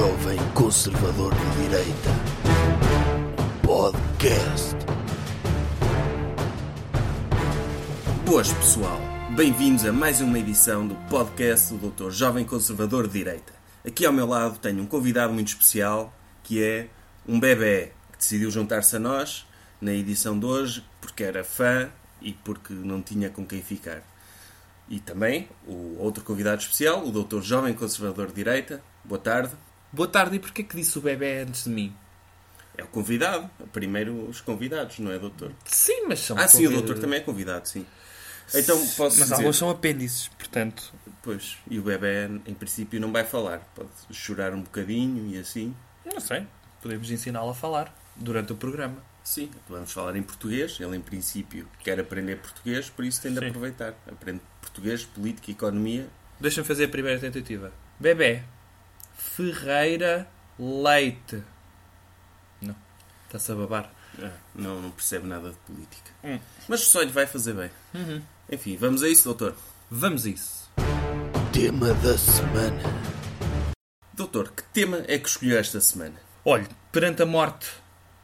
Jovem Conservador de Direita. Podcast. Boas pessoal, bem-vindos a mais uma edição do podcast do Dr. Jovem Conservador de Direita. Aqui ao meu lado tenho um convidado muito especial que é um bebê que decidiu juntar-se a nós na edição de hoje porque era fã e porque não tinha com quem ficar. E também o outro convidado especial, o Dr. Jovem Conservador de Direita. Boa tarde. Boa tarde, e porquê que disse o bebê antes de mim? É o convidado. Primeiro os convidados, não é, doutor? Sim, mas são. Ah, sim, o doutor também é convidado, sim. Então posso Mas dizer... alguns são apêndices, portanto. Pois, e o bebê em princípio não vai falar. Pode chorar um bocadinho e assim. Não sei. Podemos ensiná-lo a falar durante o programa. Sim, vamos falar em português. Ele em princípio quer aprender português, por isso tem de Sim. aproveitar. Aprende português, política, economia. Deixa-me fazer a primeira tentativa. Bebê. Ferreira Leite. Não. Está-se a babar. Ah, não, não percebe nada de política. Hum. Mas só lhe vai fazer bem. Enfim, vamos a isso, doutor. Vamos a isso. Tema da semana. Doutor, que tema é que escolheu esta semana? Olhe, perante a morte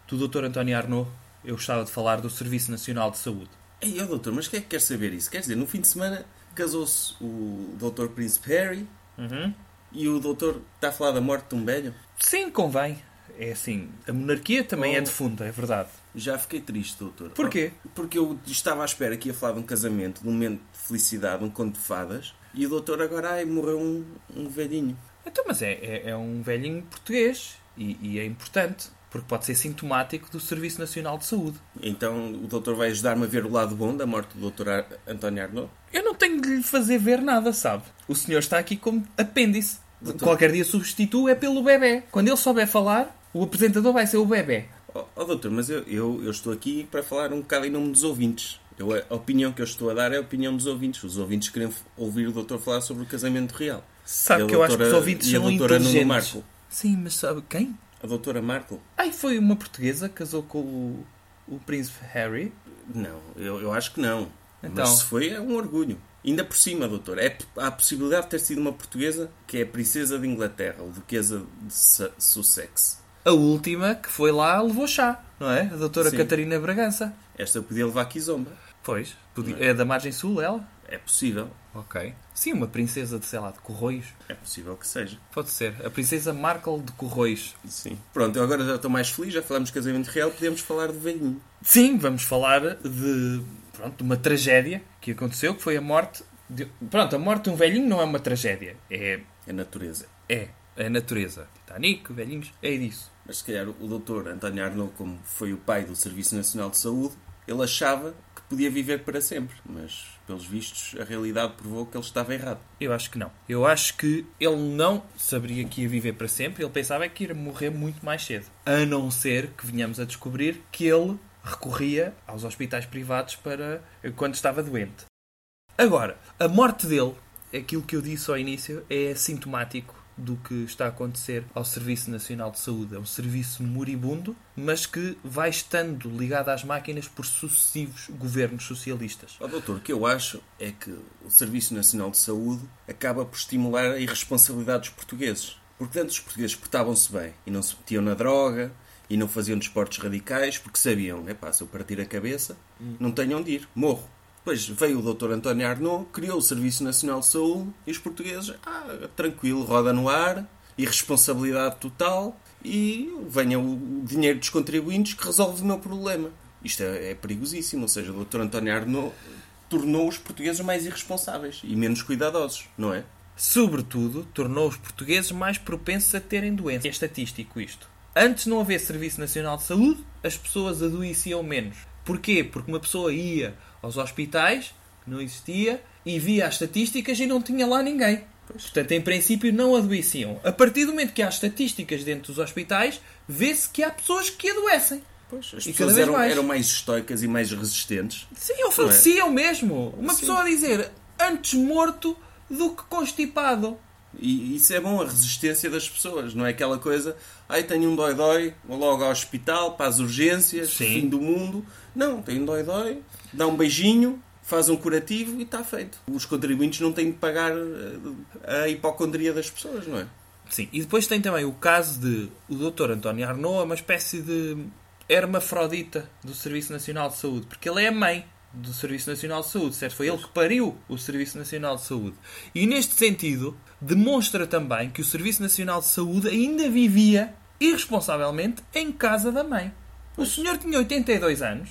do Dr. António Arnaud, eu gostava de falar do Serviço Nacional de Saúde. Ei, ó doutor, mas quem é que quer saber isso? Quer dizer, no fim de semana casou-se o doutor Príncipe Harry Uhum. E o doutor está a falar da morte de um velho? Sim, convém. É assim, a monarquia também Oh. é defunta, é verdade. Já fiquei triste, doutor. Porquê? Porque eu estava à espera que ia falar de um casamento, de um momento de felicidade, um conto de fadas, e o doutor agora, ai, morreu um, um velhinho. Então, mas é, é, é um velhinho português e, e é importante, porque pode ser sintomático do Serviço Nacional de Saúde. Então o doutor vai ajudar-me a ver o lado bom da morte do doutor Ar- António Arnaud? Eu não tenho de lhe fazer ver nada, sabe? O senhor está aqui como apêndice. Doutor. Qualquer dia substituo é pelo bebê. Quando ele souber falar, o apresentador vai ser o bebê. Oh, oh, doutor, mas eu, eu, eu estou aqui para falar um bocado em nome dos ouvintes. Eu, a opinião que eu estou a dar é a opinião dos ouvintes. Os ouvintes querem ouvir o doutor falar sobre o casamento real. Sabe que eu acho que os doutora- ouvintes são doutora Nuno inteligentes. Marco? Sim, mas sabe quem? A doutora Marco? Ai, foi uma portuguesa que casou com o, o príncipe Harry. Não, eu, eu acho que não. Então. Mas se foi, é um orgulho. Ainda por cima, doutor, é, há a possibilidade de ter sido uma portuguesa que é a princesa de Inglaterra, ou duquesa de Su- Sussex. A última que foi lá levou chá, não é? A doutora Sim. Catarina Bragança. Esta podia levar Kizomba. Pois. podia- é? É da margem sul, ela? É possível. Ok. Sim, uma princesa de, sei lá, de Corroios. É possível que seja. Pode ser. A princesa Markle de Corroios. Sim. Pronto, eu agora já estou mais feliz, já falamos de casamento real, podemos falar de velhinho. Sim, vamos falar de, pronto, uma tragédia que aconteceu, que foi a morte... De... Pronto, a morte de um velhinho não é uma tragédia. É... É natureza. É. É a natureza. Titanic, velhinhos, é isso. Mas se calhar o doutor António Arnaud, como foi o pai do Serviço Nacional de Saúde, ele achava que podia viver para sempre. Mas, pelos vistos, a realidade provou que ele estava errado. Eu acho que não. Eu acho que ele não saberia que ia viver para sempre. Ele pensava que ia morrer muito mais cedo. A não ser que venhamos a descobrir que ele recorria aos hospitais privados para quando estava doente. Agora, a morte dele, aquilo que eu disse ao início, é sintomático do que está a acontecer ao Serviço Nacional de Saúde. É um serviço moribundo, mas que vai estando ligado às máquinas por sucessivos governos socialistas. Ó doutor, o que eu acho é que o Serviço Nacional de Saúde acaba por estimular a irresponsabilidade dos portugueses. Porque antes os portugueses portavam-se bem e não se metiam na droga e não faziam desportos radicais porque sabiam, epá, se eu partir a cabeça, não tenho onde ir, morro. Depois veio o Dr. António Arnaud, criou o Serviço Nacional de Saúde e os portugueses, ah, tranquilo, roda no ar, irresponsabilidade total e venha o dinheiro dos contribuintes que resolve o meu problema. Isto é, é perigosíssimo, ou seja, o Dr. António Arnaud tornou os portugueses mais irresponsáveis e menos cuidadosos, não é? Sobretudo, tornou os portugueses mais propensos a terem doença. É estatístico isto. Antes de não haver Serviço Nacional de Saúde, as pessoas adoeciam menos. Porquê? Porque uma pessoa ia aos hospitais, que não existia, e via as estatísticas e não tinha lá ninguém. Portanto, em princípio, não adoeciam. A partir do momento que há estatísticas dentro dos hospitais, vê-se que há pessoas que adoecem. Pois, as E pessoas eram, mais. eram mais estoicas e mais resistentes. Sim, ou faleciam mesmo. Uma Sim. pessoa a dizer antes morto do que constipado. E isso é bom, a resistência das pessoas, não é aquela coisa, ai tenho um dói-dói, vou logo ao hospital, para as urgências, Sim. fim do mundo. Não, tem um dói-dói, dá um beijinho, faz um curativo e está feito. Os contribuintes não têm de pagar eh, a hipocondria das pessoas, não é? Sim, e depois tem também o caso de o Dr. António Arnaud é uma espécie de hermafrodita do Serviço Nacional de Saúde, porque ele é a mãe do Serviço Nacional de Saúde, certo? Foi ele que pariu o Serviço Nacional de Saúde. E neste sentido, demonstra também que o Serviço Nacional de Saúde ainda vivia irresponsavelmente em casa da mãe. O senhor tinha 82 anos,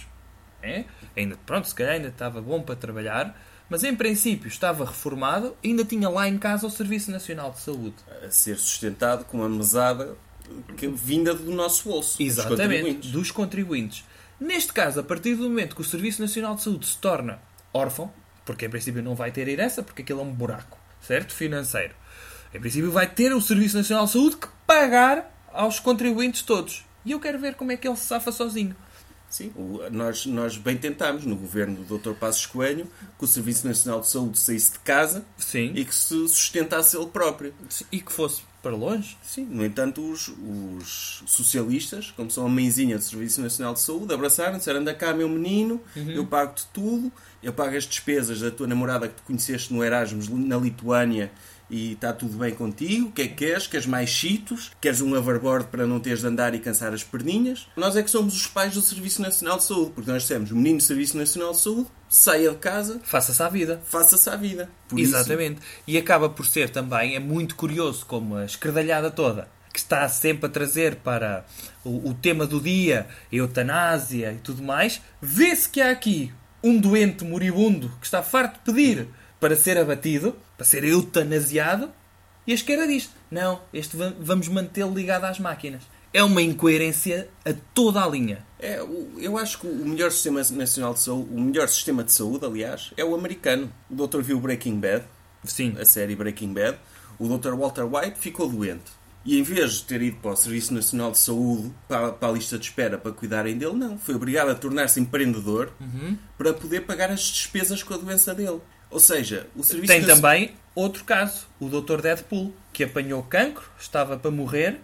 é? ainda, pronto, se calhar ainda estava bom para trabalhar, mas em princípio estava reformado e ainda tinha lá em casa o Serviço Nacional de Saúde. A ser sustentado com uma mesada que, vinda do nosso bolso. dos Exatamente, contribuintes. dos contribuintes. Neste caso, a partir do momento que o Serviço Nacional de Saúde se torna órfão, porque em princípio não vai ter herança, porque aquilo é um buraco, certo? Financeiro. Em princípio vai ter o Serviço Nacional de Saúde que pagar aos contribuintes todos. E eu quero ver como é que ele se safa sozinho. Sim, o- nós, nós bem tentámos, no governo do Dr. Passos Coelho, que o Serviço Nacional de Saúde saísse de casa Sim. e que se sustentasse ele próprio. E que fosse para longe. Sim, no entanto, os, os socialistas, como são a mãezinha do Serviço Nacional de Saúde, abraçaram, disseram: anda cá, meu menino, eu pago-te tudo, eu pago as despesas da tua namorada que tu conheceste no Erasmus na Lituânia e está tudo bem contigo. O que é que queres? Queres mais cheetos? Queres um hoverboard para não teres de andar e cansar as perninhas? Nós é que somos os pais do Serviço Nacional de Saúde, porque nós dissemos: o menino do Serviço Nacional de Saúde, saia de casa, Faça-se à vida. faça-se à vida. Por isso- Exatamente. E acaba por ser também, é muito curioso como a escredalhada toda, que está sempre a trazer para o, o tema do dia, eutanásia e tudo mais, vê-se que há aqui um doente moribundo que está farto de pedir para ser abatido, para ser eutanasiado, e a esquerda diz: não, este va- vamos mantê-lo ligado às máquinas. É uma incoerência a toda a linha. É, eu acho que o melhor sistema nacional de saúde, o melhor sistema de saúde, aliás, é o americano. O doutor viu Breaking Bad, Sim. a série Breaking Bad. O Dr. Walter White ficou doente. E em vez de ter ido para o Serviço Nacional de Saúde, para, para a lista de espera para cuidarem dele, não. Foi obrigado a tornar-se empreendedor Uhum. para poder pagar as despesas com a doença dele. Ou seja, o Serviço Tem também outro caso, o Dr. Deadpool, que apanhou cancro, estava para morrer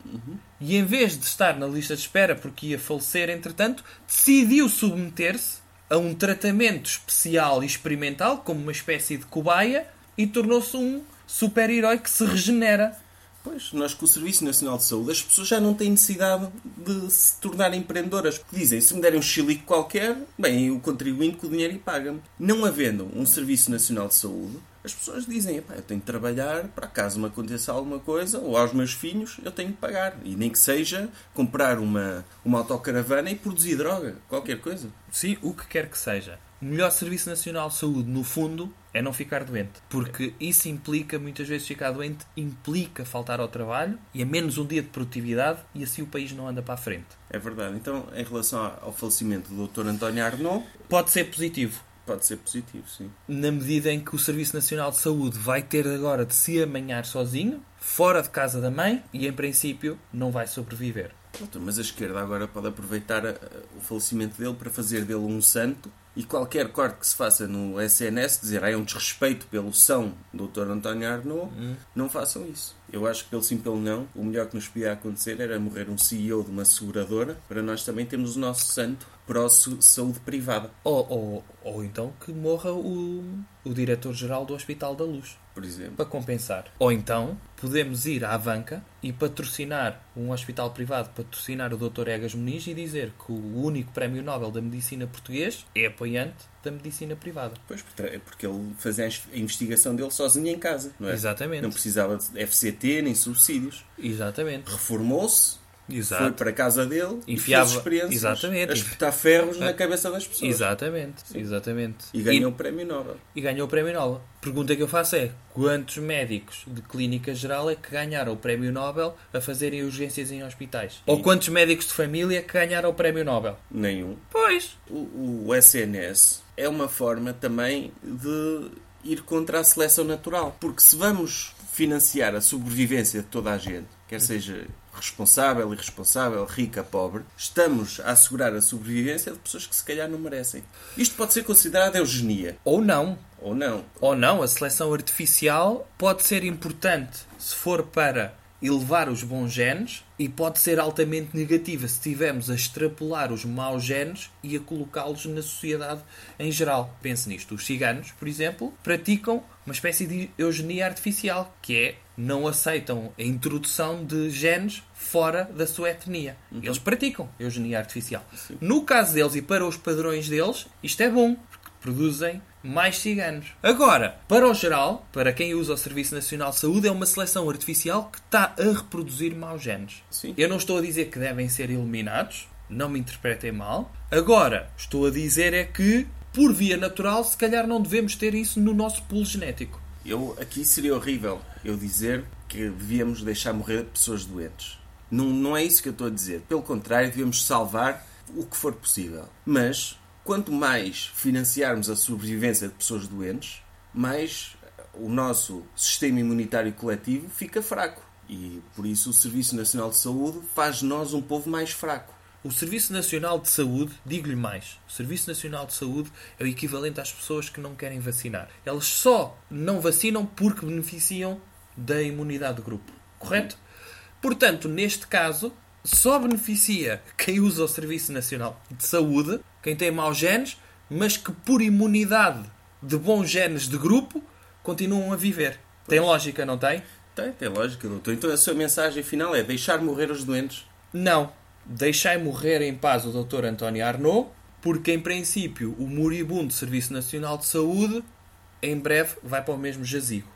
e em vez de estar na lista de espera porque ia falecer entretanto, decidiu submeter-se a um tratamento especial e experimental, como uma espécie de cobaia, e tornou-se um super-herói que se regenera. Pois, nós com o Serviço Nacional de Saúde, as pessoas já não têm necessidade de se tornarem empreendedoras. Porque dizem, se me derem um chilique qualquer, bem, o contribuinte com o dinheiro e paga-me. Não havendo um Serviço Nacional de Saúde, as pessoas dizem, "Epá, eu tenho de trabalhar para caso me aconteça alguma coisa, ou aos meus filhos, eu tenho de pagar. E nem que seja comprar uma, uma autocaravana e produzir droga, qualquer coisa. Sim, o que quer que seja. O melhor Serviço Nacional de Saúde, no fundo, é não ficar doente. Porque isso implica, muitas vezes, ficar doente implica faltar ao trabalho e a menos um dia de produtividade e assim o país não anda para a frente. É verdade. Então, em relação ao falecimento do Dr. António Arnaud, Pode ser positivo, pode ser positivo, sim. na medida em que o Serviço Nacional de Saúde vai ter agora de se amanhar sozinho, fora de casa da mãe, e em princípio não vai sobreviver. Mas a esquerda agora pode aproveitar a- o falecimento dele para fazer dele um santo e qualquer corte que se faça no SNS dizer ah, é um desrespeito pelo São Dr. António Arnaud, não façam isso. Eu acho que pelo sim pelo não, o melhor que nos podia acontecer era morrer um CEO de uma seguradora para nós também termos o nosso santo para a saúde privada, Ou, ou, ou então que morra o, o diretor-geral do Hospital da Luz. Por exemplo. para compensar. Ou então podemos ir à banca e patrocinar um hospital privado, patrocinar o Dr. Egas Muniz e dizer que o único prémio Nobel da Medicina português é apoiante da medicina privada. Pois, porque porque ele fazia a investigação dele sozinho em casa, não é? Exatamente. Não precisava de FCT nem subsídios. Exatamente. Reformou-se, foi Exato. para a casa dele Enfiava- e fez experiências Exatamente. a espetar ferros na cabeça das pessoas. Exatamente. Exatamente. E ganhou o prémio Nobel. e ganhou o prémio Nobel. Pergunta que eu faço é: quantos médicos de clínica geral é que ganharam o prémio Nobel a fazerem urgências em hospitais? Ou quantos médicos de família que ganharam o prémio Nobel? Nenhum. Pois. O, o SNS é uma forma também de ir contra a seleção natural. Porque se vamos financiar a sobrevivência de toda a gente, quer seja responsável, irresponsável, rica, pobre, estamos a assegurar a sobrevivência de pessoas que se calhar não merecem. Isto pode ser considerado eugenia. Ou não. Ou não. Ou não, a seleção artificial pode ser importante se for para elevar os bons genes e pode ser altamente negativa se estivermos a extrapolar os maus genes e a colocá-los na sociedade em geral. Pense nisto. Os ciganos, por exemplo, praticam uma espécie de eugenia artificial, que é não aceitam a introdução de genes fora da sua etnia. Eles praticam eugenia artificial. No caso deles e para os padrões deles, isto é bom, porque produzem mais ciganos. Agora, para o geral, para quem usa o Serviço Nacional de Saúde, é uma seleção artificial que está a reproduzir maus genes. Sim. Eu não estou a dizer que devem ser eliminados, não me interpretem mal. Agora, estou a dizer é que, por via natural, se calhar não devemos ter isso no nosso pool genético. Eu, aqui seria horrível eu dizer que devíamos deixar morrer pessoas doentes. Não, não é isso que eu estou a dizer. Pelo contrário, devemos salvar o que for possível. Mas, quanto mais financiarmos a sobrevivência de pessoas doentes, mais o nosso sistema imunitário coletivo fica fraco. E por isso o Serviço Nacional de Saúde faz de nós um povo mais fraco. O Serviço Nacional de Saúde, digo-lhe mais, o Serviço Nacional de Saúde é o equivalente às pessoas que não querem vacinar. Elas só não vacinam porque beneficiam da imunidade de grupo. Correto? Portanto, neste caso, só beneficia quem usa o Serviço Nacional de Saúde, quem tem maus genes, mas que por imunidade de bons genes de grupo continuam a viver. Tem lógica, não tem? Tem, tem lógica, doutor. Então a sua mensagem final é deixar morrer os doentes. Não. Deixai morrer em paz o Dr. António Arnaud, porque em princípio o moribundo Serviço Nacional de Saúde em breve vai para o mesmo jazigo.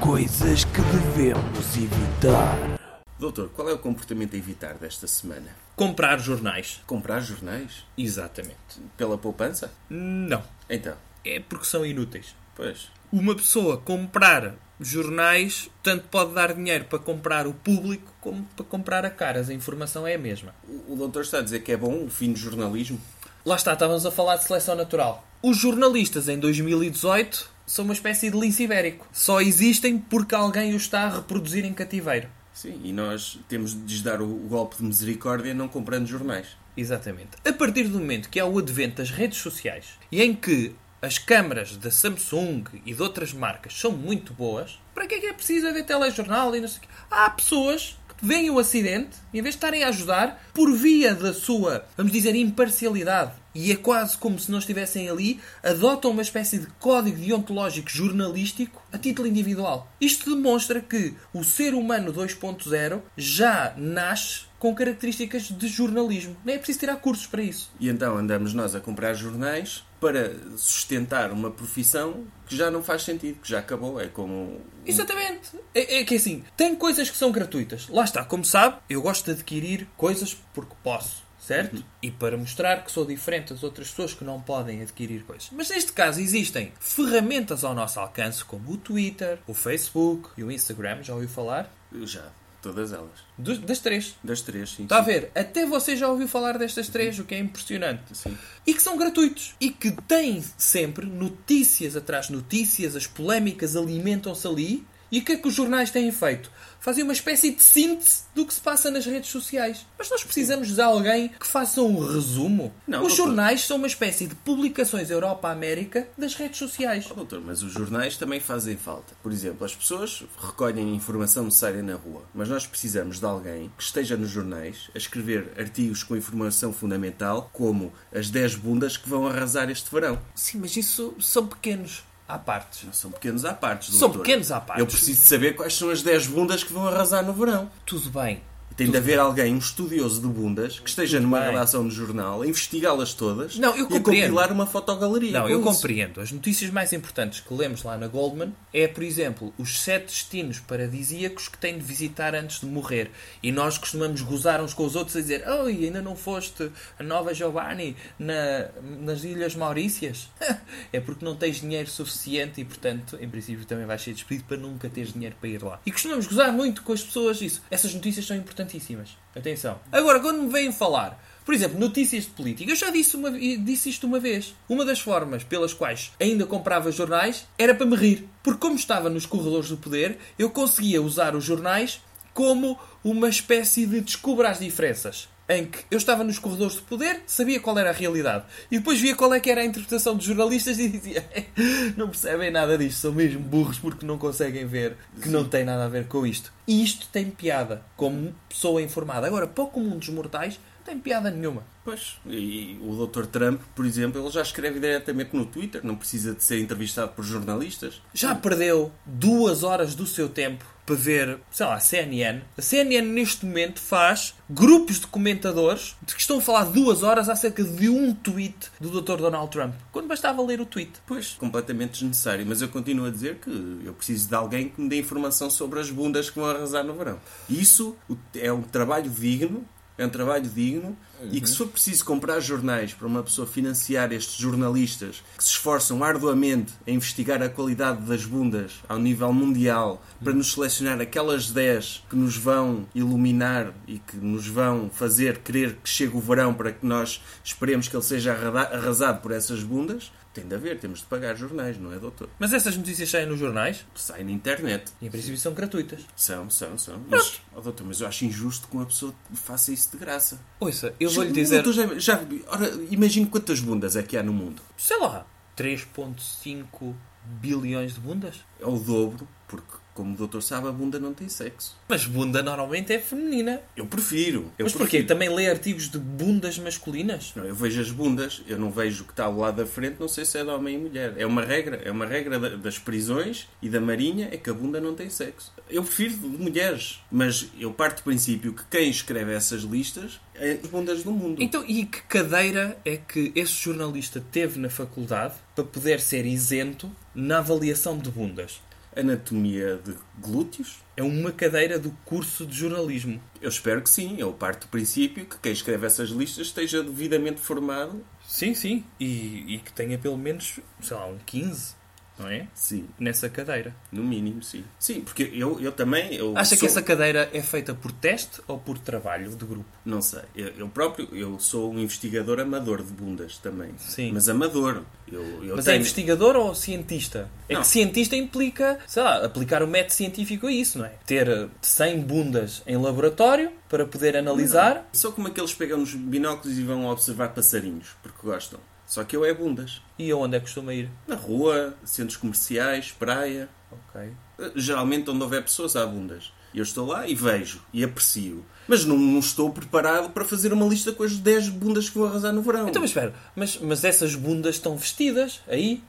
Coisas que devemos evitar. Doutor, qual é o comportamento a evitar desta semana? Comprar jornais. Comprar jornais? Exatamente. Pela poupança? Não. Então, É porque são inúteis. pois. Uma pessoa comprar jornais tanto pode dar dinheiro para comprar o público como para comprar a caras. A informação é a mesma. O, o doutor está a dizer que é bom o fim do jornalismo? Lá está, estávamos a falar de seleção natural. Os jornalistas em 2018 são uma espécie de lince ibérico. Só existem porque alguém os está a reproduzir em cativeiro. Sim, e nós temos de lhes dar o, o golpe de misericórdia não comprando jornais. Exatamente. A partir do momento que há o advento das redes sociais e em que as câmaras da Samsung e de outras marcas são muito boas, para que é que é preciso haver telejornal e não sei o quê? Há pessoas que veem o acidente e em vez de estarem a ajudar, por via da sua, vamos dizer, imparcialidade, e é quase como se não estivessem ali, adotam uma espécie de código deontológico jornalístico a título individual. Isto demonstra que o ser humano 2.0 já nasce com características de jornalismo. Nem é preciso tirar cursos para isso. E então andamos nós a comprar jornais para sustentar uma profissão que já não faz sentido, que já acabou. É como. Exatamente. É, é que assim, tem coisas que são gratuitas. Lá está, como sabe, eu gosto de adquirir coisas porque posso. Certo? E para mostrar que sou diferente das outras pessoas que não podem adquirir coisas. Mas neste caso existem ferramentas ao nosso alcance, como o Twitter, o Facebook e o Instagram, já ouviu falar? Já, todas elas. Dos- das três. Das três, sim. Está a ver? Até você já ouviu falar destas três, o que é impressionante. Sim. E que são gratuitos. E que têm sempre notícias atrás de notícias, as polémicas alimentam-se ali. E o que é que os jornais têm feito? Fazem uma espécie de síntese do que se passa nas redes sociais. Mas nós precisamos de alguém que faça um resumo. Não, os doutor. jornais são uma espécie de publicações Europa-América das redes sociais. Oh, doutor, mas os jornais também fazem falta. Por exemplo, as pessoas recolhem informação necessária na rua, mas nós precisamos de alguém que esteja nos jornais a escrever artigos com informação fundamental, como as 10 bundas que vão arrasar este verão. Sim, mas isso são pequenos à parte. Não são pequenos à parte, São doutor. pequenos à parte. Eu preciso saber quais são as 10 bundas que vão arrasar no verão. Tudo bem. Tem de haver alguém, um estudioso de bundas, que esteja Tudo numa bem. redação de jornal, a investigá-las todas Não, eu e a compreendo. compilar uma fotogaleria. Não, com eu isso. compreendo. As notícias mais importantes que lemos lá na Goldman é, por exemplo, os sete destinos paradisíacos que têm de visitar antes de morrer. E nós costumamos gozar uns com os outros a dizer Oi, ainda não foste a Nova Giovanni na, nas Ilhas Maurícias? é porque não tens dinheiro suficiente e, portanto, em princípio também vais ser despedido para nunca teres dinheiro para ir lá. E costumamos gozar muito com as pessoas isso. Essas notícias são importantíssimas. Atenção. Agora, quando me vêm falar por exemplo, notícias de política. Eu já disse, uma, disse isto uma vez. Uma das formas pelas quais ainda comprava jornais era para me rir. Porque, como estava nos corredores do poder, eu conseguia usar os jornais como uma espécie de descubra as diferenças. Em que eu estava nos corredores de poder, sabia qual era a realidade. E depois via qual é que era a interpretação dos jornalistas e dizia não percebem nada disto, são mesmo burros porque não conseguem ver que não tem nada a ver com isto. E isto tem piada, como pessoa informada. Agora, para o comum dos mortais, tem piada nenhuma. Pois, e o Dr. Trump, por exemplo, ele já escreve diretamente no Twitter, não precisa de ser entrevistado por jornalistas. Já perdeu duas horas do seu tempo para ver, sei lá, a CNN. A CNN neste momento faz grupos de comentadores de que estão a falar duas horas acerca de um tweet do Dr. Donald Trump. Quando bastava ler o tweet. Pois, completamente desnecessário. Mas eu continuo a dizer que eu preciso de alguém que me dê informação sobre as bundas que vão arrasar no verão. Isso é um trabalho digno é um trabalho digno uhum. e que se for preciso comprar jornais para uma pessoa financiar estes jornalistas que se esforçam arduamente a investigar a qualidade das bundas ao nível mundial para nos selecionar aquelas 10 que nos vão iluminar e que nos vão fazer querer que chegue o verão para que nós esperemos que ele seja arrasado por essas bundas, tem de haver, temos de pagar jornais, não é, doutor? Mas essas notícias saem nos jornais? Saem na internet. E em princípio são gratuitas. São, são, são. Mas, oh, doutor, mas eu acho injusto que uma pessoa faça isso de graça. Ouça, eu vou-lhe dizer. Doutor, já, já, ora, imagine quantas bundas é que há no mundo. Sei lá, 3,5 bilhões de bundas? É o dobro, porque como o doutor sabe, a bunda não tem sexo. Mas bunda normalmente é feminina. Eu prefiro. Eu Mas porquê? prefiro. Também lê artigos de bundas masculinas? Não, eu vejo as bundas, eu não vejo o que está ao lado da frente, não sei se é de homem e mulher. É uma regra, é uma regra das prisões e da marinha, é que a bunda não tem sexo. Eu prefiro de mulheres, mas eu parto do princípio que quem escreve essas listas é as bundas do mundo. Então, e que cadeira é que esse jornalista teve na faculdade para poder ser isento na avaliação de bundas? Anatomia de glúteos? É uma cadeira do curso de jornalismo. Eu espero que sim. Eu parto do princípio que quem escreve essas listas esteja devidamente formado. Sim, sim. E, e que tenha pelo menos, sei lá, um 15 não é? Sim. Nessa cadeira. No mínimo, sim. Sim, porque eu, eu também. Eu Acha sou... que essa cadeira é feita por teste ou por trabalho de grupo? Não sei. Eu, eu próprio eu sou um investigador amador de bundas também. Sim. Mas amador. Eu, eu Mas tenho... é investigador ou cientista? É Não. que cientista implica, sei lá, aplicar o método científico a isso, não é? Ter 100 bundas em laboratório para poder analisar. Só como aqueles pegam nos binóculos e vão observar passarinhos, porque gostam. Só que eu é bundas. E aonde é que costuma ir? Na rua, centros comerciais, praia. Ok. Geralmente onde houver pessoas há bundas. Eu estou lá e vejo e aprecio. Mas não, não, estou preparado para fazer uma lista com as 10 bundas que vou arrasar no verão. Então, mas espera, mas, mas essas bundas estão vestidas aí?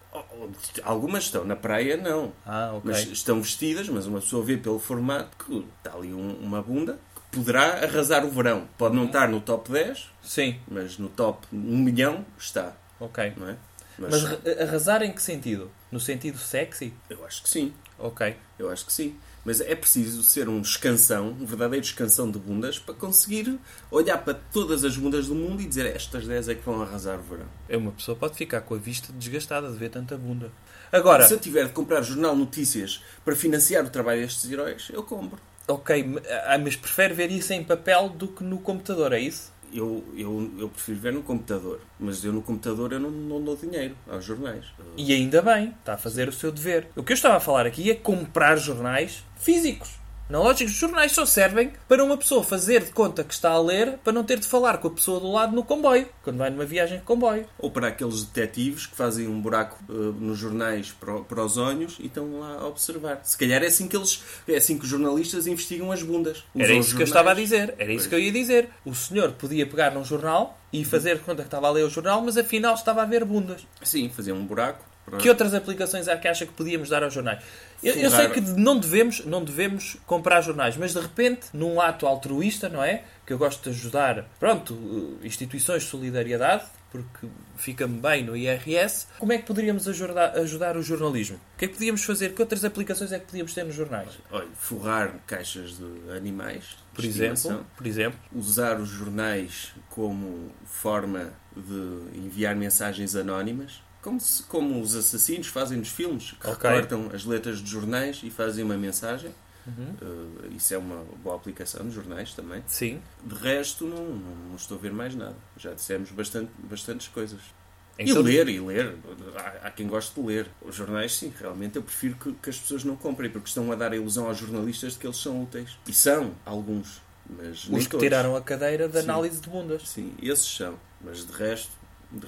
Algumas estão, na praia não. Ah, ok. Mas estão vestidas, mas uma pessoa vê pelo formato que está ali um, uma bunda que poderá arrasar o verão. Pode não estar no top 10, Sim. mas no top 1 milhão está. Ok. Não é? Mas, mas arrasar em que sentido? No sentido sexy? Eu acho que sim. Ok. Eu acho que sim. Mas é preciso ser um escansão, um verdadeiro escansão de bundas, para conseguir olhar para todas as bundas do mundo e dizer estas 10 é que vão arrasar o verão. É uma pessoa pode ficar com a vista desgastada de ver tanta bunda. Agora, se eu tiver de comprar jornal notícias para financiar o trabalho destes heróis, eu compro. Ok, mas prefere ver isso em papel do que no computador, é isso? Eu, eu, eu prefiro ver no computador, mas eu no computador eu não, não dou dinheiro aos jornais. E ainda bem, está a fazer o seu dever. O que eu estava a falar aqui é comprar jornais físicos. Na lógica, os jornais só servem para uma pessoa fazer de conta que está a ler para não ter de falar com a pessoa do lado no comboio, quando vai numa viagem de comboio. Ou para aqueles detetives que fazem um buraco uh, nos jornais para, para, os olhos e estão lá a observar. Se calhar é assim que eles, é assim que os jornalistas investigam as bundas. Era isso que eu estava a dizer. Era isso pois. que eu ia dizer. O senhor podia pegar num jornal e fazer de conta que estava a ler o jornal, mas afinal estava a ver bundas. Sim, fazer um buraco. Para... Que outras aplicações é que acha que podíamos dar aos jornais? Eu, eu, sei que não devemos, não devemos comprar jornais, mas de repente, num ato altruísta, não é? Que eu gosto de ajudar, pronto, instituições de solidariedade, porque fica-me bem no IRS. Como é que poderíamos ajudar, ajudar o jornalismo? O que é que podíamos fazer? Que outras aplicações é que podíamos ter nos jornais? Olha, forrar caixas de animais. Por exemplo, por exemplo. Usar os jornais como forma de enviar mensagens anónimas. Como, se, como os assassinos fazem nos filmes, que okay. recortam as letras de jornais e fazem uma mensagem. Uhum. Uh, isso é uma boa aplicação nos jornais também. Sim. De resto, não, não, não estou a ver mais nada. Já dissemos bastante, bastantes coisas. Em e todo- ler, e ler. Há, há quem goste de ler. Os jornais, sim, realmente eu prefiro que, que as pessoas não comprem, porque estão a dar a ilusão aos jornalistas de que eles são úteis. E são, alguns. Mas nem Os que todos. tiraram a cadeira de Sim. análise de bundas. Sim, esses são. Mas de resto.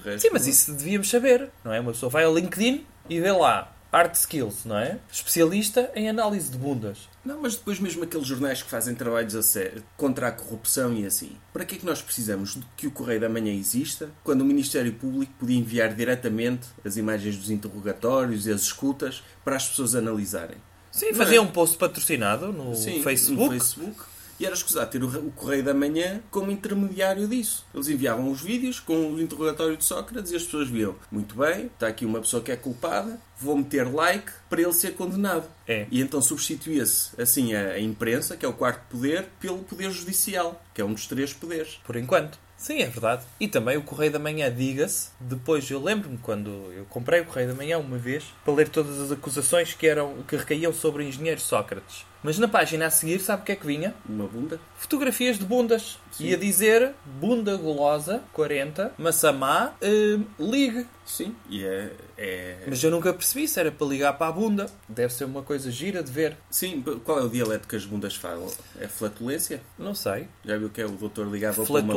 Resto Sim, mas isso devíamos saber, não é? Uma pessoa vai ao LinkedIn e vê lá Art Skills, não é? Especialista em análise de bundas. Não, mas depois mesmo aqueles jornais que fazem trabalhos a sério contra a corrupção e assim. Para que é que nós precisamos de que o Correio da Manhã exista quando o Ministério Público podia enviar diretamente as imagens dos interrogatórios e as escutas para as pessoas analisarem? Sim, fazia é? um post patrocinado no Sim, Facebook. no Facebook. E era escusado ter o, Correio da Manhã como intermediário disso. Eles enviavam os vídeos com o interrogatório de Sócrates e as pessoas viam, muito bem, está aqui uma pessoa que é culpada, vou meter like para ele ser condenado. É. E então substituía-se assim a, a imprensa, que é o quarto poder, pelo poder judicial, que é um dos três poderes. Por enquanto. Sim, é verdade. E também o Correio da Manhã, diga-se, depois eu lembro-me quando eu comprei o Correio da Manhã uma vez para ler todas as acusações que, eram, que recaíam sobre o engenheiro Sócrates. Mas na página a seguir, sabe o que é que vinha? Uma bunda. Fotografias de bundas. Sim. Ia dizer bunda golosa, 40, massamá, hum, ligue. Sim. E é. é... Mas eu nunca percebi se era para ligar para a bunda. Deve ser uma coisa gira de ver. Sim, qual é o dialeto que as bundas falam? É flatulência? Não sei. Já viu que é o doutor ligava para uma...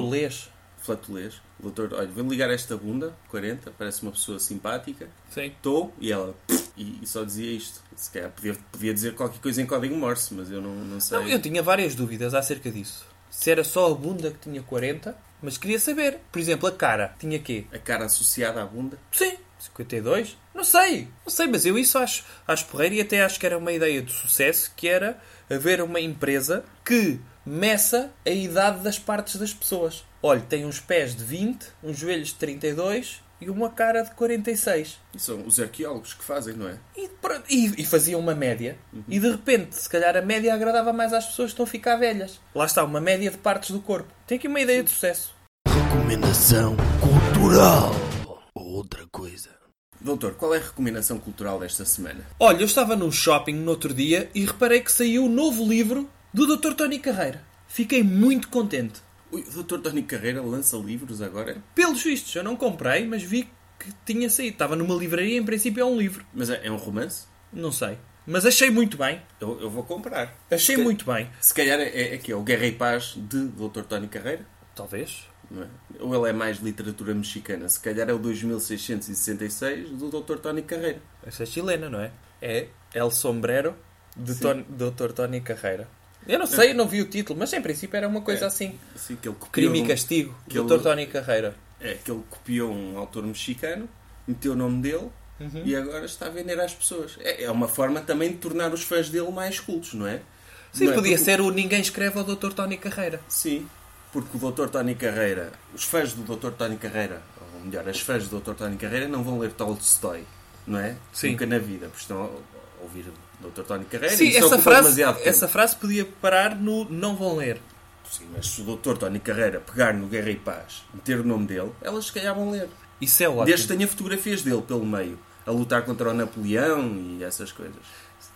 Flatulês. O doutor, olha, vou ligar esta bunda, 40, parece uma pessoa simpática. Sim. Estou, e ela, e, e só dizia isto. Se calhar podia, podia dizer qualquer coisa em código Morse, mas eu não, não sei. Não, eu tinha várias dúvidas acerca disso. Se era só a bunda que tinha 40, mas queria saber. Por exemplo, a cara tinha quê? A cara associada à bunda. Sim. 52? Não sei. Não sei, mas eu isso acho, acho porreiro e até acho que era uma ideia de sucesso que era haver uma empresa que meça a idade das partes das pessoas. Olha, tem uns pés de 20, uns joelhos de 32 e uma cara de 46. E são os arqueólogos que fazem, não é? E, e, e faziam uma média. E de repente, se calhar a média agradava mais às pessoas que estão a ficar velhas. Lá está, uma média de partes do corpo. Tem aqui uma ideia de sucesso. Recomendação cultural. Ou outra coisa. Doutor, qual é a recomendação cultural desta semana? Olha, eu estava num shopping no outro dia e reparei que saiu o novo livro do Dr. Tony Carreira. Fiquei muito contente. Ui, o doutor Tony Carreira lança livros agora? Pelos vistos, eu não comprei, mas vi que tinha saído. Estava numa livraria, em princípio é um livro. Mas é, é um romance? Não sei. Mas achei muito bem. Eu, eu vou comprar. Achei Se muito bem. Se calhar é, é que é o Guerra e Paz de Dr. Tony Carreira? Talvez. É? Ou ele é mais literatura mexicana? Se calhar é o 2666 do Dr. Tony Carreira. Essa é chilena, não é? É El Sombrero de. Tony, Dr. Tony Carreira. Eu não sei, eu não vi o título, mas em princípio era uma coisa É. assim. Que ele Crime e Castigo, que ele- Dr. Tony Carreira. É que ele copiou um autor mexicano, meteu o nome dele Uhum. e agora está a vender às pessoas. É, é uma forma também de tornar os fãs dele mais cultos, não é? Sim, Não é? podia Porque- ser o Ninguém Escreve ao Dr. Tony Carreira. Sim, porque o Dr. Tony Carreira, os fãs do Dr. Tony Carreira, ou melhor, as fãs do Dr. Tony Carreira não vão ler Tolstói, não é? Sim. Nunca na vida, porque estão a ouvir Dr. Tony Carreira Sim, essa frase, essa frase podia parar no Não Vão Ler. Sim, mas se o Dr. Tony Carreira pegar no Guerra e Paz, meter o nome dele, elas se calhar vão ler. Isso é ótimo. Desde que tenha fotografias dele pelo meio, a lutar contra o Napoleão e essas coisas.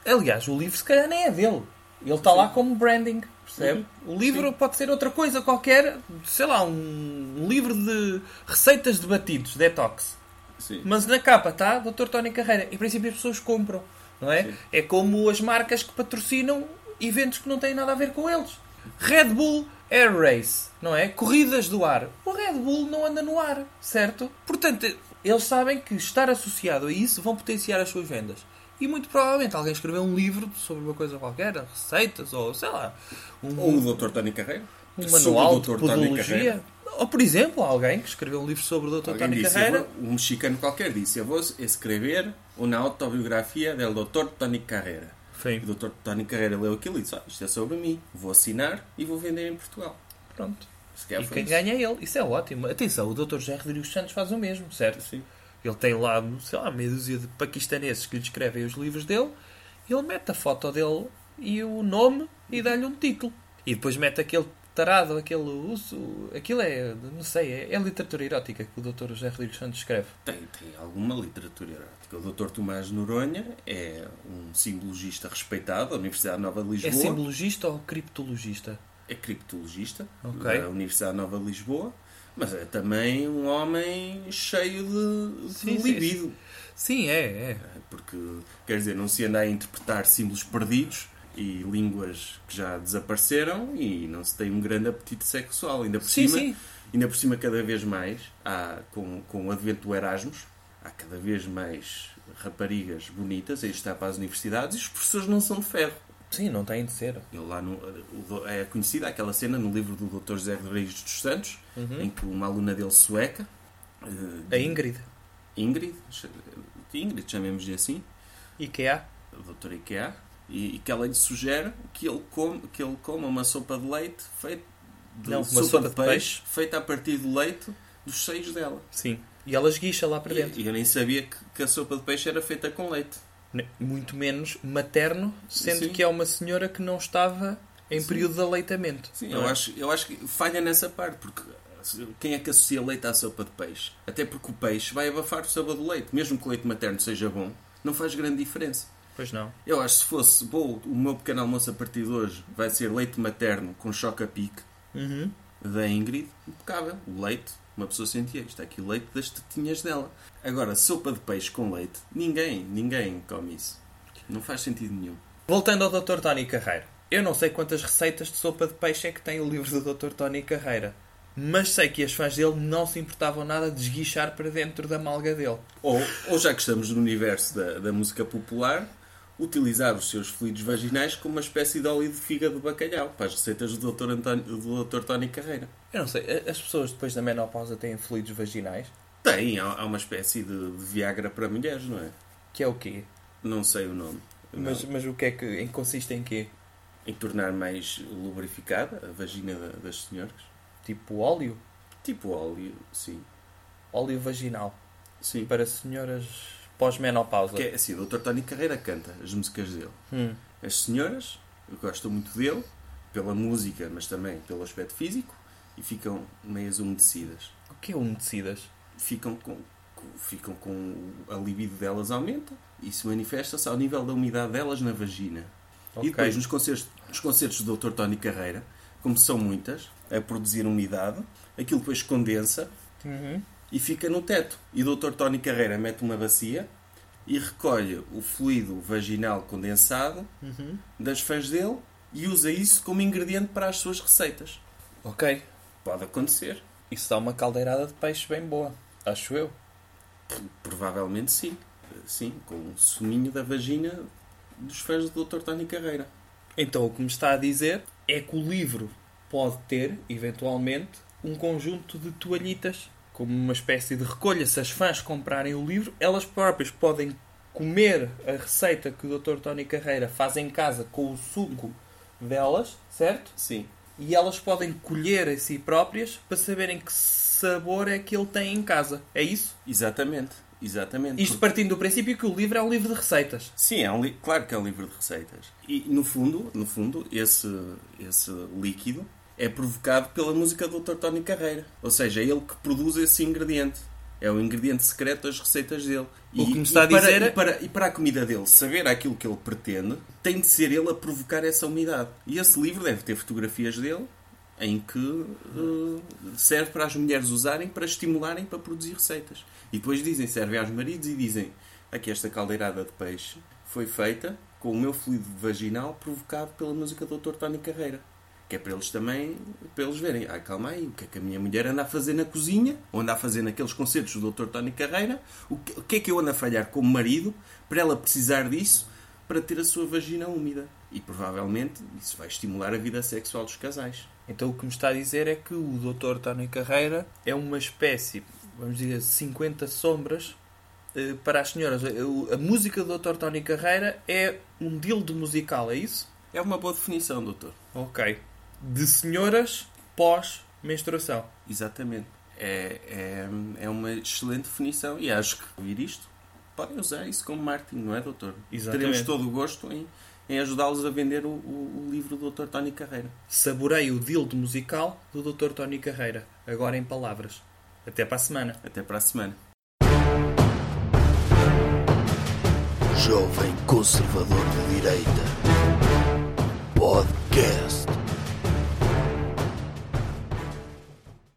Aliás, o livro se calhar nem é dele. Ele está lá como branding, percebe? O livro Sim. pode ser outra coisa qualquer, sei lá, um livro de receitas de batidos, detox. Sim. Mas na capa está Dr. Tony Carreira. Em princípio as pessoas compram, não é? Sim. É como as marcas que patrocinam eventos que não têm nada a ver com eles. Red Bull Air Race, não é? Corridas do ar. O Red Bull não anda no ar, certo? Portanto, eles sabem que estar associado a isso vão potenciar as suas vendas. E muito provavelmente alguém escreveu um livro sobre uma coisa qualquer, receitas ou sei lá, um, Ou o Dr. Tony Carreira. um manual de podologia. Ou, por exemplo, alguém que escreveu um livro sobre o Dr. Alguém Tony disse, Carreira. vou- um mexicano qualquer disse, eu vou escrever uma autobiografia del Dr. Tony Carreira. Sim. O Dr. Tony Carreira leu aquilo e disse, ah, isto é sobre mim, vou assinar e vou vender em Portugal. Pronto. E quem isso. ganha é ele. Isso é ótimo. Atenção, o Dr. José Rodrigues Santos faz o mesmo, certo? Sim. Ele tem lá, sei lá, meia dúzia de paquistaneses que lhe escrevem os livros dele. E ele mete a foto dele e o nome e dá-lhe um título. E depois mete aquele tarado, aquele uso. Aquilo é, não sei, é, é literatura erótica que o Dr. José Rodrigues Santos escreve. Tem, tem alguma literatura erótica. O Dr. Tomás Noronha é um simbologista respeitado da Universidade Nova de É Lisboa. simbologista ou criptologista? é criptologista Ok. da Universidade Nova de Lisboa, mas é também um homem cheio de, de Sim, sim, libido. Sim, é, é. Porque, quer dizer, não se anda a interpretar símbolos perdidos e línguas que já desapareceram e não se tem um grande apetite sexual. Ainda por Sim, cima, sim. ainda por cima cada vez mais, há, com, com o advento do Erasmus, há cada vez mais raparigas bonitas a estar para as universidades e os professores não são de ferro. Sim, não tem de ser. Ele lá no, é conhecida aquela cena no livro do Dr. José Rodrigues dos Santos, em que uma aluna dele sueca, eh, A Ingrid. Ingrid, Ingrid, chamemos-lhe assim, IKEA. a doutora IKEA, e, e que ela lhe sugere que ele, come, que ele coma uma sopa de leite feita de Não, uma sopa, sopa de, peixe, peixe. feita a partir do leite dos seios dela. Sim. E ela esguicha lá para dentro. E eu nem sabia que, que a sopa de peixe era feita com leite. Muito menos materno, sendo Sim. que é uma senhora que não estava em Sim. período de aleitamento. Sim, eu, é? acho, eu acho que falha nessa parte, porque quem é que associa leite à sopa de peixe? Até porque o peixe vai abafar o sabor do leite. Mesmo que o leite materno seja bom, não faz grande diferença. Pois não. Eu acho que se fosse, bom, o meu pequeno almoço a partir de hoje vai ser leite materno com choca-pique Uhum. da Ingrid, impecável. O leite, uma pessoa sentia, isto é aqui o leite das tetinhas dela. Agora, sopa de peixe com leite, ninguém, ninguém come isso. Não faz sentido nenhum. Voltando ao Dr. Tony Carreira. Eu não sei quantas receitas de sopa de peixe é que tem o livro do Dr. Tony Carreira. Mas sei que as fãs dele não se importavam nada de esguichar para dentro da malga dele. Ou, ou já que estamos no universo da, da música popular, utilizar os seus fluidos vaginais como uma espécie de óleo de fígado de bacalhau para as receitas do Dr. António, do Dr. Tony Carreira. Eu não sei, as pessoas depois da menopausa têm fluidos vaginais? Tem, há, uma espécie de, de Viagra para mulheres, não é? Que é o quê? Não sei o nome. Mas, mas o que é que consiste em quê? Em tornar mais lubrificada a vagina da- das senhoras. Tipo óleo? Tipo óleo, sim. Óleo vaginal. Sim. Para senhoras pós-menopausa. Porque é assim, o Dr. Tony Carreira canta as músicas dele. Hum. As senhoras gostam muito dele, pela música, mas também pelo aspecto físico, e ficam meias umedecidas. O que é umedecidas? Ficam com, ficam com a libido delas aumenta e isso manifesta-se ao nível da umidade delas na vagina. Ok. E depois, nos concertos, nos concertos do Dr. Tony Carreira, como são muitas, a produzir umidade, aquilo depois condensa Uhum. E fica no teto. E o Dr. Tony Carreira mete uma bacia e recolhe o fluido vaginal condensado Uhum. das fãs dele e usa isso como ingrediente para as suas receitas. Ok. Pode acontecer. Isso dá uma caldeirada de peixe bem boa. Acho eu. P- Provavelmente sim. Sim, com o suminho da vagina dos fãs do Dr. Tony Carreira. Então o que me está a dizer é que o livro pode ter, eventualmente, um conjunto de toalhitas, como uma espécie de recolha. Se as fãs comprarem o livro, elas próprias podem comer a receita que o Dr. Tony Carreira faz em casa com o suco delas, certo? Sim. E elas podem colher a si próprias para saberem que sabor é que ele tem em casa. É isso? Exatamente. Exatamente. Isto partindo do princípio que o livro é um livro de receitas. Sim, é um claro que é um livro de receitas. E no fundo, no fundo, esse, esse líquido é provocado pela música do Dr. Tony Carreira. Ou seja, é ele que produz esse ingrediente. É o ingrediente secreto das receitas dele. O que me E- está e a para- dizer é- E para, e para a comida dele saber aquilo que ele pretende, tem de ser ele a provocar essa umidade. E esse livro deve ter fotografias dele em que eh, serve para as mulheres usarem para estimularem para produzir receitas. E depois dizem, servem aos maridos e dizem aqui esta caldeirada de peixe foi feita com o meu fluido vaginal provocado pela música do Dr. Tony Carreira. Que é para eles também, para eles verem, ah, calma aí, o que é que a minha mulher anda a fazer na cozinha, ou anda a fazer naqueles concertos do Dr. Tony Carreira, o que, o que é que eu ando a falhar como marido para ela precisar disso para ter a sua vagina úmida. E provavelmente isso vai estimular a vida sexual dos casais. Então o que me está a dizer é que o Dr. Tony Carreira é uma espécie, vamos dizer, 50 sombras eh, para as senhoras. O- A música do Dr. Tony Carreira é um dildo musical, é isso? É uma boa definição, doutor. Ok. De senhoras pós-menstruação. Exatamente. É, é, é uma excelente definição e acho que ouvir isto podem usar isso como marketing, não é, doutor? Exatamente. Teremos todo o gosto em, em ajudá-los a vender o, o- o livro do Dr. Tony Carreira. Saborei o dildo musical do Dr. Tony Carreira. Agora em palavras. Até para a semana. Até para a semana. Jovem Conservador de Direita.